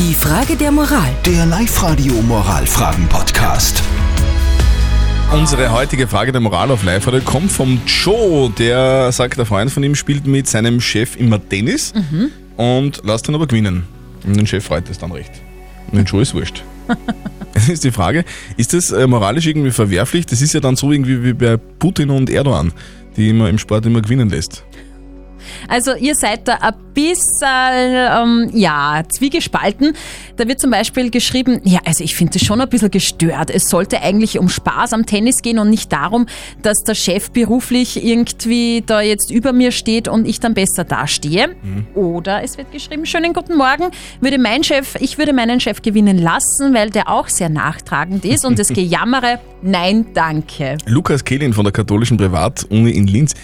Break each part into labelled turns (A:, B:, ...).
A: Die Frage der Moral.
B: Der Live-Radio Moralfragen-Podcast.
C: Unsere heutige Frage der Moral auf live radio kommt vom Joe, der sagt, der Freund von ihm spielt mit seinem Chef immer Tennis und lässt ihn aber gewinnen. Und den Chef freut es dann recht. Und den Joe ist wurscht. Jetzt ist die Frage, ist das äh, moralisch irgendwie verwerflich? Das ist ja dann so irgendwie wie bei Putin und Erdogan, die immer im Sport immer gewinnen lässt.
D: Also ihr seid da ein bisschen, ähm, ja, zwiegespalten. Da wird zum Beispiel geschrieben, ja, also ich finde das schon ein bisschen gestört. Es sollte eigentlich um Spaß am Tennis gehen und nicht darum, dass der Chef beruflich irgendwie da jetzt über mir steht und ich dann besser dastehe. Oder es wird geschrieben, schönen guten Morgen, würde mein Chef, ich würde meinen Chef gewinnen lassen, weil der auch sehr nachtragend ist und das Gejammere, nein, danke.
C: Lukas Kehlin von der katholischen Privatuni in Linz,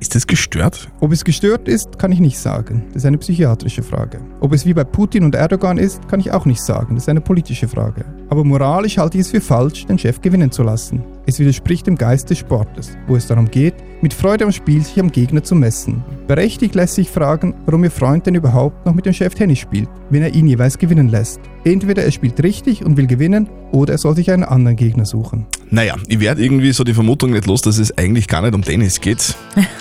C: ist das gestört?
E: Ob es gestört ist, kann ich nicht sagen. Das ist eine psychiatrische Frage. Ob es wie bei Putin und Erdogan ist, kann ich auch nicht sagen. Das ist eine politische Frage. Aber moralisch halte ich es für falsch, den Chef gewinnen zu lassen. Es widerspricht dem Geist des Sportes, wo es darum geht, mit Freude am Spiel sich am Gegner zu messen. Berechtigt lässt sich fragen, warum Ihr Freund denn überhaupt noch mit dem Chef Tennis spielt, wenn er ihn jeweils gewinnen lässt. Entweder er spielt richtig und will gewinnen, oder er soll sich einen anderen Gegner suchen.
C: Naja, ich werde irgendwie so die Vermutung nicht los, dass es eigentlich gar nicht um Tennis geht.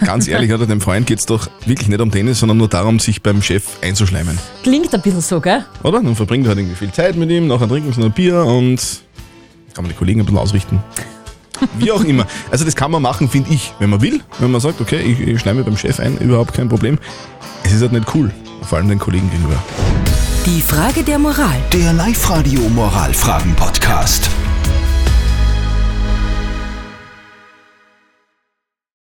C: Ganz ehrlich, oder dem Freund geht es doch wirklich nicht um Tennis, sondern nur darum, sich beim Chef einzuschleimen.
D: Klingt ein bisschen so, gell?
C: Oder? Dann verbringt er halt irgendwie viel Zeit mit ihm, nachher trinken sie noch ein Bier und kann man die Kollegen ein bisschen ausrichten. Wie auch immer. Also das kann man machen, finde ich, wenn man will. Wenn man sagt, okay, ich, ich schneide mir beim Chef ein, überhaupt kein Problem. Es ist halt nicht cool, vor allem den Kollegen gegenüber.
A: Die Frage der Moral.
B: Der Live-Radio Moralfragen-Podcast.